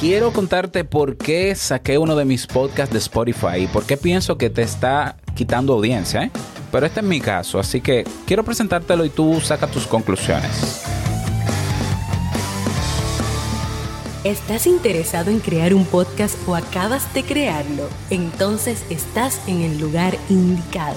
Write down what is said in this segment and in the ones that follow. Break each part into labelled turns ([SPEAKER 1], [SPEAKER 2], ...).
[SPEAKER 1] quiero contarte por qué saqué uno de mis podcasts de Spotify y por qué pienso que te está quitando audiencia, ¿eh? Pero este es mi caso, así que quiero presentártelo y tú saca tus conclusiones.
[SPEAKER 2] ¿Estás interesado en crear un podcast o acabas de crearlo? Entonces estás en el lugar indicado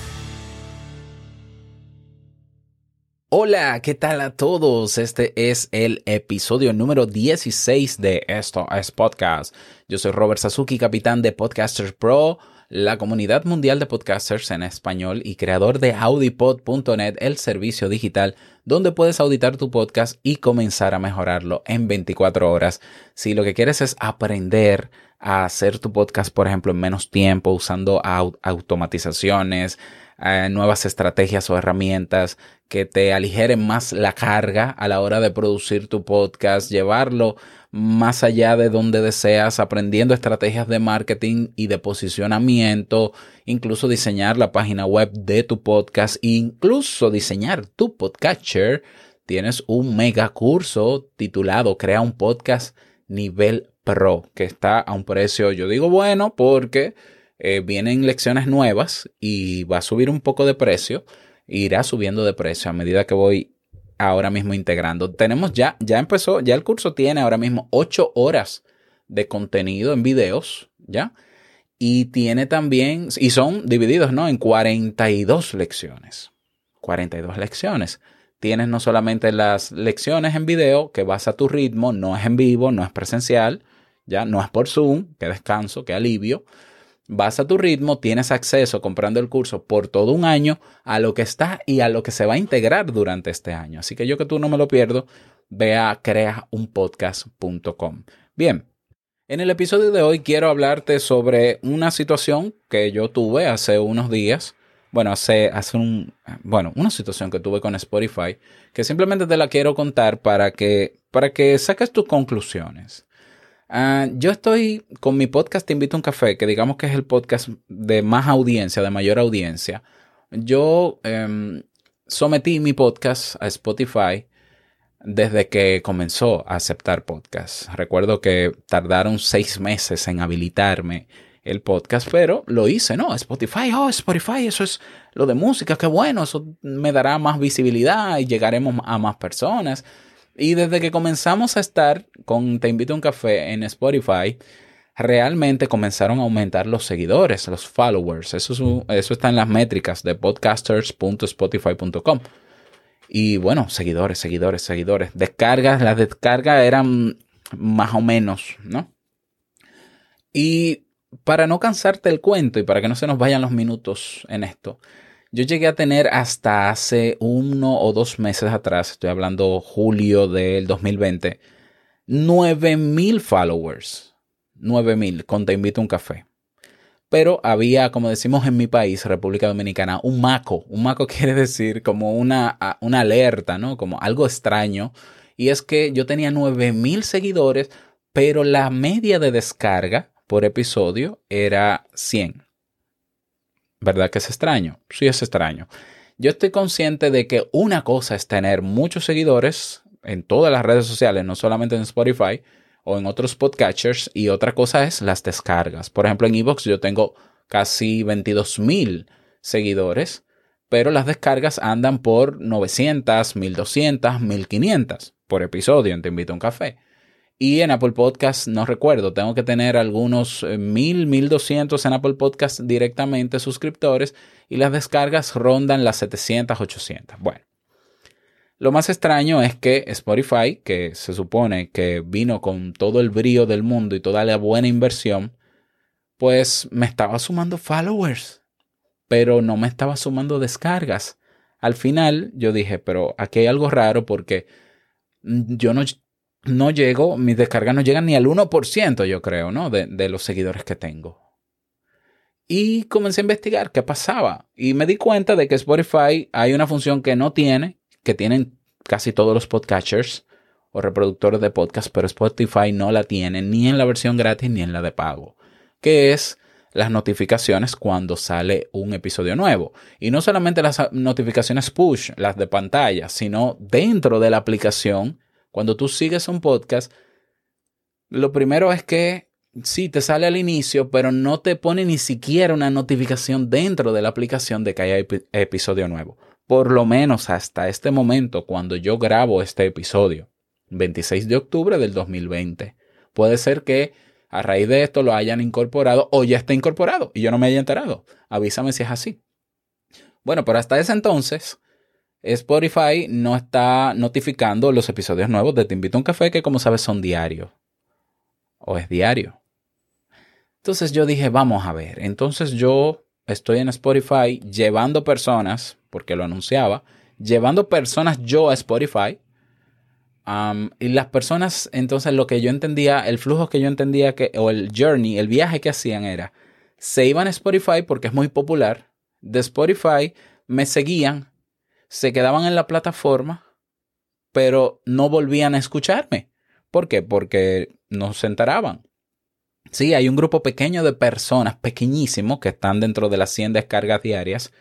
[SPEAKER 1] Hola, ¿qué tal a todos? Este es el episodio número 16 de Esto es Podcast. Yo soy Robert Sasuki, capitán de Podcasters Pro, la comunidad mundial de podcasters en español y creador de audipod.net, el servicio digital donde puedes auditar tu podcast y comenzar a mejorarlo en 24 horas. Si lo que quieres es aprender a hacer tu podcast, por ejemplo, en menos tiempo, usando automatizaciones, eh, nuevas estrategias o herramientas que te aligeren más la carga a la hora de producir tu podcast, llevarlo más allá de donde deseas, aprendiendo estrategias de marketing y de posicionamiento, incluso diseñar la página web de tu podcast, incluso diseñar tu podcatcher. Tienes un mega curso titulado Crea un podcast nivel pro, que está a un precio, yo digo bueno, porque eh, vienen lecciones nuevas y va a subir un poco de precio, irá subiendo de precio a medida que voy ahora mismo integrando. Tenemos ya, ya empezó, ya el curso tiene ahora mismo 8 horas de contenido en videos, ¿ya? Y tiene también, y son divididos, ¿no? En 42 lecciones. 42 lecciones. Tienes no solamente las lecciones en video, que vas a tu ritmo, no es en vivo, no es presencial, ya no es por Zoom, qué descanso, qué alivio, vas a tu ritmo, tienes acceso comprando el curso por todo un año a lo que está y a lo que se va a integrar durante este año. Así que yo que tú no me lo pierdo, ve a creaunpodcast.com. Bien, en el episodio de hoy quiero hablarte sobre una situación que yo tuve hace unos días. Bueno, hace, hace un, bueno, una situación que tuve con Spotify, que simplemente te la quiero contar para que, para que saques tus conclusiones. Ah, yo estoy con mi podcast Te invito a un café, que digamos que es el podcast de más audiencia, de mayor audiencia. Yo em, sometí mi podcast a Spotify desde que comenzó a aceptar podcasts. Recuerdo que tardaron seis meses en habilitarme el podcast, pero lo hice, ¿no? Spotify, oh, Spotify, eso es lo de música, qué bueno, eso me dará más visibilidad y llegaremos a más personas. Y desde que comenzamos a estar con Te invito a un café en Spotify, realmente comenzaron a aumentar los seguidores, los followers. Eso, eso está en las métricas de podcasters.spotify.com. Y bueno, seguidores, seguidores, seguidores. Descargas, las descargas eran más o menos, ¿no? Y para no cansarte el cuento y para que no se nos vayan los minutos en esto, yo llegué a tener hasta hace uno o dos meses atrás, estoy hablando julio del 2020, 9000 followers. 9000 con Te invito a un café. Pero había, como decimos en mi país, República Dominicana, un maco. Un maco quiere decir como una, una alerta, ¿no? Como algo extraño. Y es que yo tenía 9000 seguidores, pero la media de descarga por episodio era 100. ¿Verdad que es extraño? Sí es extraño. Yo estoy consciente de que una cosa es tener muchos seguidores en todas las redes sociales, no solamente en Spotify o en otros podcatchers, y otra cosa es las descargas. Por ejemplo, en Evox yo tengo casi 22 mil seguidores, pero las descargas andan por 900, 1200, 1500 por episodio Te invito a un café. Y en Apple Podcast, no recuerdo, tengo que tener algunos eh, mil, mil doscientos en Apple Podcast directamente suscriptores y las descargas rondan las 700, 800. Bueno, lo más extraño es que Spotify, que se supone que vino con todo el brío del mundo y toda la buena inversión, pues me estaba sumando followers, pero no me estaba sumando descargas. Al final yo dije, pero aquí hay algo raro porque yo no no llego, mis descargas no llegan ni al 1%, yo creo, ¿no? De, los seguidores que tengo. Y comencé a investigar qué pasaba. Y me di cuenta de que Spotify hay una función que no tiene, que tienen casi todos los podcatchers o reproductores de podcast, pero Spotify no la tiene ni en la versión gratis ni en la de pago, que es las notificaciones cuando sale un episodio nuevo. Y no solamente las notificaciones push, las de pantalla, sino dentro de la aplicación, cuando tú sigues un podcast, lo primero es que sí te sale al inicio, pero no te pone ni siquiera una notificación dentro de la aplicación de que haya episodio nuevo. Por lo menos hasta este momento, cuando yo grabo este episodio, 26 de octubre del 2020. Puede ser que a raíz de esto lo hayan incorporado o ya esté incorporado y yo no me haya enterado. Avísame si es así. Bueno, pero hasta ese entonces, Spotify no está notificando los episodios nuevos de Te invito a un café que como sabes son diarios. O es diario. Entonces yo dije, vamos a ver. Entonces yo estoy en Spotify llevando personas, porque lo anunciaba, llevando personas yo a Spotify. y las personas, entonces lo que yo entendía, el flujo que yo entendía que, o el journey, el viaje que hacían era, se iban a Spotify porque es muy popular, de Spotify me seguían, se quedaban en la plataforma, pero no volvían a escucharme. ¿Por qué? Porque no se enteraban. Sí, hay un grupo pequeño de personas, pequeñísimo, que están dentro de las 100 descargas diarias,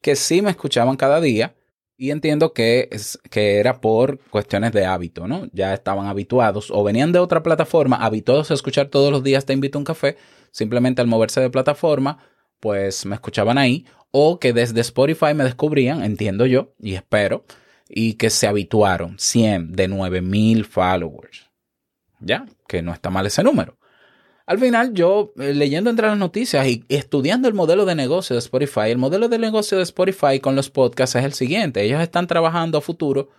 [SPEAKER 1] que sí me escuchaban cada día y entiendo que, es, que era por cuestiones de hábito, ¿no? Ya estaban habituados o venían de otra plataforma, habituados a escuchar todos los días Te invito a un café, simplemente al moverse de plataforma, pues me escuchaban ahí, o que desde Spotify me descubrían, entiendo yo, y espero, y que se habituaron 100 de 9000 followers. ¿Ya? Que no está mal ese número. Al final, yo eh, leyendo entre las noticias y estudiando el modelo de negocio de Spotify, el modelo de negocio de Spotify con los podcasts es el siguiente. Ellos están trabajando a futuro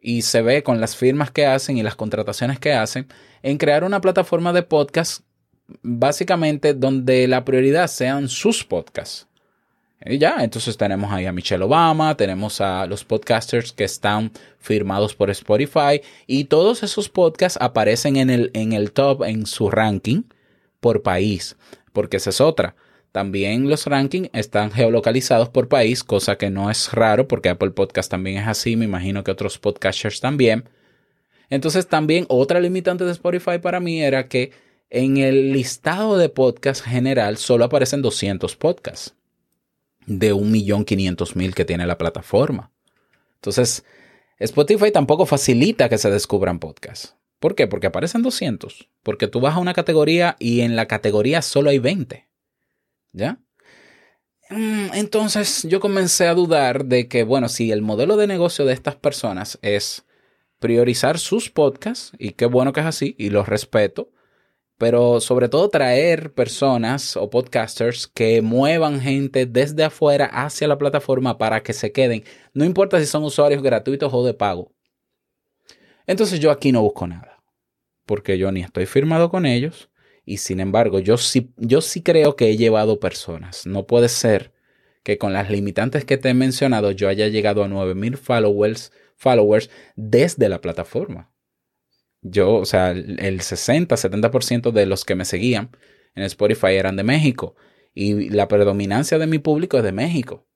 [SPEAKER 1] y se ve con las firmas que hacen y las contrataciones que hacen en crear una plataforma de podcast básicamente donde la prioridad sean sus podcasts. Y ya, entonces tenemos ahí a Michelle Obama, tenemos a los podcasters que están firmados por Spotify y todos esos podcasts aparecen en el, en el top, en su ranking por país, porque esa es otra. También los rankings están geolocalizados por país, cosa que no es raro porque Apple Podcast también es así, me imagino que otros podcasters también. Entonces también otra limitante de Spotify para mí era que en el listado de podcast general solo aparecen 200 podcasts de 1.500.000 que tiene la plataforma. Entonces, Spotify tampoco facilita que se descubran podcasts. ¿Por qué? Porque aparecen 200. Porque tú vas a una categoría y en la categoría solo hay 20. ¿Ya? Mm, entonces yo comencé a dudar de que, bueno, si el modelo de negocio de estas personas es priorizar sus podcasts, y qué bueno que es así, y los respeto, pero sobre todo traer personas o podcasters que muevan gente desde afuera hacia la plataforma para que se queden, no importa si son usuarios gratuitos o de pago. Entonces yo aquí no busco nada, porque yo ni estoy firmado con ellos y sin embargo yo sí, yo sí creo que he llevado personas. No puede ser que con las limitantes que te he mencionado yo haya llegado a 9000 followers, followers desde la plataforma. Yo, o sea, el 60, 70% de los que me seguían en Spotify eran de México y la predominancia de mi público es de México.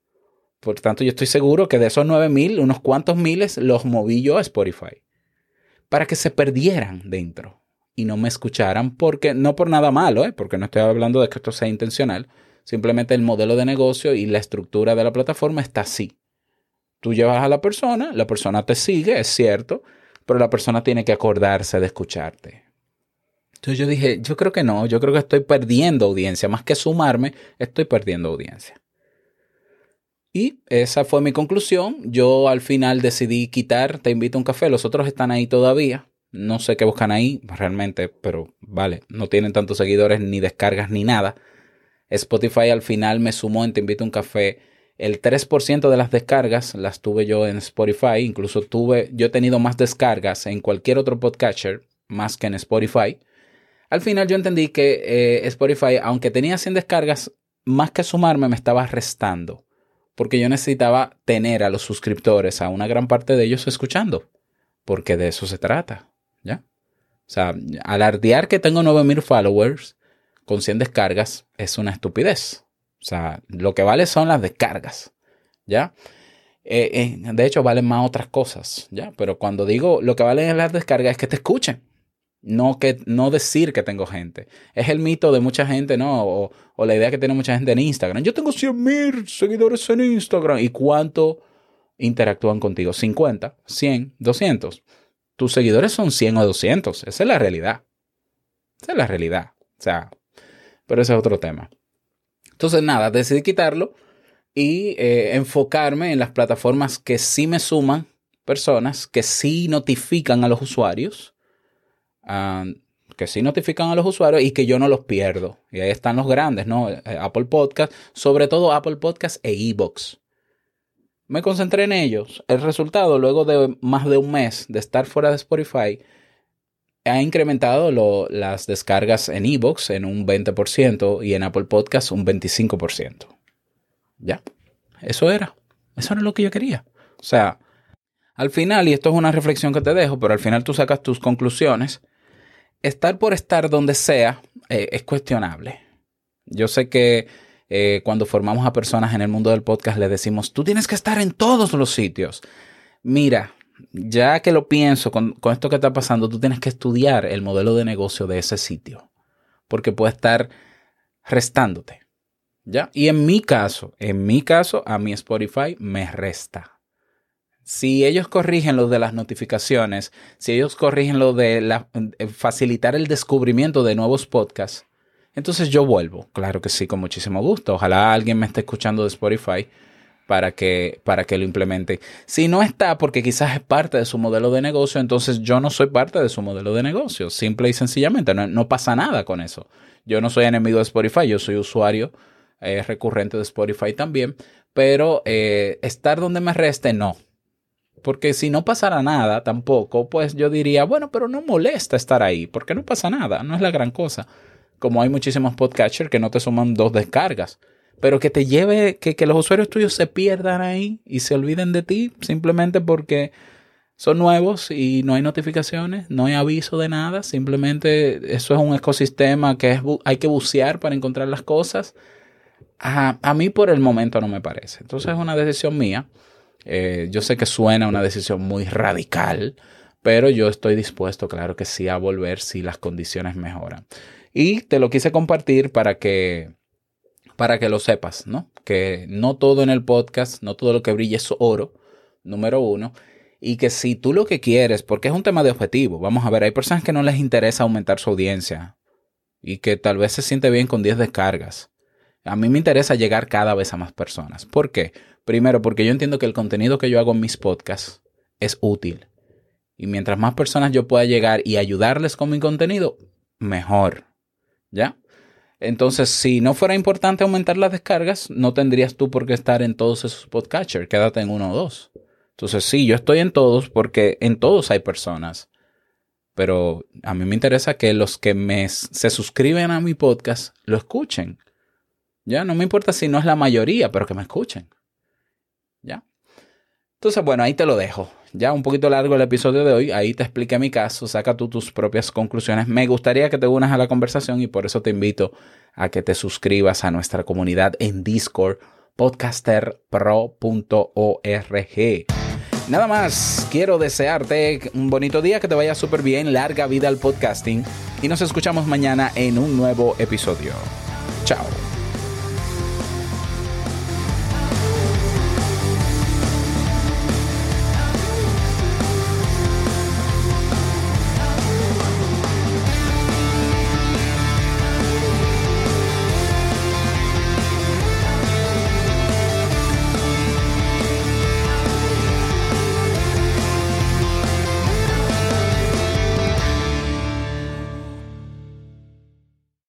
[SPEAKER 1] Por tanto, yo estoy seguro que de esos 9000, unos cuantos miles los moví yo a Spotify para que se perdieran dentro y no me escucharan porque no por nada malo, ¿eh? porque no estoy hablando de que esto sea intencional, simplemente el modelo de negocio y la estructura de la plataforma está así. Tú llevas a la persona, la persona te sigue, es cierto, pero la persona tiene que acordarse de escucharte. Entonces yo dije, yo creo que no, yo creo que estoy perdiendo audiencia, más que sumarme, estoy perdiendo audiencia. Y esa fue mi conclusión. Yo al final decidí quitar Te invito a un café, los otros están ahí todavía. No sé qué buscan ahí realmente, pero vale, no tienen tantos seguidores ni descargas ni nada. Spotify al final me sumó en Te invito a un café el 3% de las descargas las tuve yo en Spotify. Incluso tuve, yo he tenido más descargas en cualquier otro podcatcher más que en Spotify. Al final yo entendí que eh, Spotify, aunque tenía 100 descargas, más que sumarme me estaba restando. Porque yo necesitaba tener a los suscriptores, a una gran parte de ellos escuchando. Porque de eso se trata. ¿Ya? O sea, alardear que tengo 9000 followers con 100 descargas es una estupidez. O sea, lo que vale son las descargas. ¿Ya? Eh, eh, de hecho, valen más otras cosas, ¿ya? Pero cuando digo lo que valen las descargas es que te escuchen. No, que, no decir que tengo gente. Es el mito de mucha gente, ¿no? O, la idea que tiene mucha gente en Instagram. Yo tengo 100 mil seguidores en Instagram. ¿Y cuánto interactúan contigo? ¿50? ¿100? ¿200? Tus seguidores son 100 o 200. Esa es la realidad. Esa es la realidad. O sea, pero ese es otro tema. Entonces, nada, decidí quitarlo y eh, enfocarme en las plataformas que sí me suman personas, que sí notifican a los usuarios Ah, que sí notifican a los usuarios y que yo no los pierdo. Y ahí están los grandes, ¿no? Eh, Apple Podcast, sobre todo Apple Podcast e Evox. Me concentré en ellos. El resultado, luego de más de un mes de estar fuera de Spotify, ha incrementado las descargas en Evox en un 20% y en Apple Podcast un 25%. Ya, eso era. Eso era lo que yo quería. O sea, al final, y esto es una reflexión que te dejo, pero al final tú sacas tus conclusiones estar por estar donde sea eh, es cuestionable. Yo sé que eh, cuando formamos a personas en el mundo del podcast le decimos, tú tienes que estar en todos los sitios. Mira, ya que lo pienso con, con esto que está pasando, tú tienes que estudiar el modelo de negocio de ese sitio, porque puede estar restándote. ¿Ya? Y en mi caso, en mi caso, a mi Spotify me resta si ellos corrigen lo de las notificaciones, si ellos corrigen lo de eh, facilitar el descubrimiento de nuevos podcasts, entonces yo vuelvo. Claro que sí, con muchísimo gusto. Ojalá alguien me esté escuchando de Spotify para que, para que lo implemente. Si no está, porque quizás es parte de su modelo de negocio, entonces yo no soy parte de su modelo de negocio. Simple y sencillamente, no, pasa nada con eso. Yo no soy enemigo de Spotify, yo soy usuario eh, recurrente de Spotify también, pero eh, estar donde me reste, no. Porque si no pasara nada tampoco, pues yo diría, bueno, pero no molesta estar ahí, porque no pasa nada, no es la gran cosa. Como hay muchísimos podcatchers que no te suman dos descargas, pero que te lleve, que, que los usuarios tuyos se pierdan ahí y se olviden de ti simplemente porque son nuevos y no hay notificaciones, no hay aviso de nada, simplemente eso es un ecosistema que es, hay que bucear para encontrar las cosas. A, a mí por el momento no me parece. Entonces es una decisión mía. Eh, yo sé que suena una decisión muy radical, pero yo estoy dispuesto, claro que sí, a volver si las condiciones mejoran. Y te lo quise compartir para que, para que lo sepas, ¿no? Que no todo en el podcast, no todo lo que brilla es oro, número uno. Y que si tú lo que quieres, porque es un tema de objetivo, vamos a ver, hay personas que no les interesa aumentar su audiencia y que tal vez se siente bien con 10 descargas. A mí me interesa llegar cada vez a más personas. ¿Por qué? Primero, porque yo entiendo que el contenido que yo hago en mis podcasts es útil. Y mientras más personas yo pueda llegar y ayudarles con mi contenido, mejor. ¿Ya? Entonces, si no fuera importante aumentar las descargas, no tendrías tú por qué estar en todos esos podcatchers. Quédate en uno o dos. Entonces, sí, yo estoy en todos porque en todos hay personas. Pero a mí me interesa que los que me, se suscriben a mi podcast lo escuchen. Ya, no me importa si no es la mayoría, pero que me escuchen. ¿Ya? Entonces, bueno, ahí te lo dejo. Ya un poquito largo el episodio de hoy, ahí te expliqué mi caso, saca tú tus propias conclusiones. Me gustaría que te unas a la conversación y por eso te invito a que te suscribas a nuestra comunidad en Discord, podcasterpro.org. Nada más, quiero desearte un bonito día, que te vaya súper bien, larga vida al podcasting y nos escuchamos mañana en un nuevo episodio. Chao.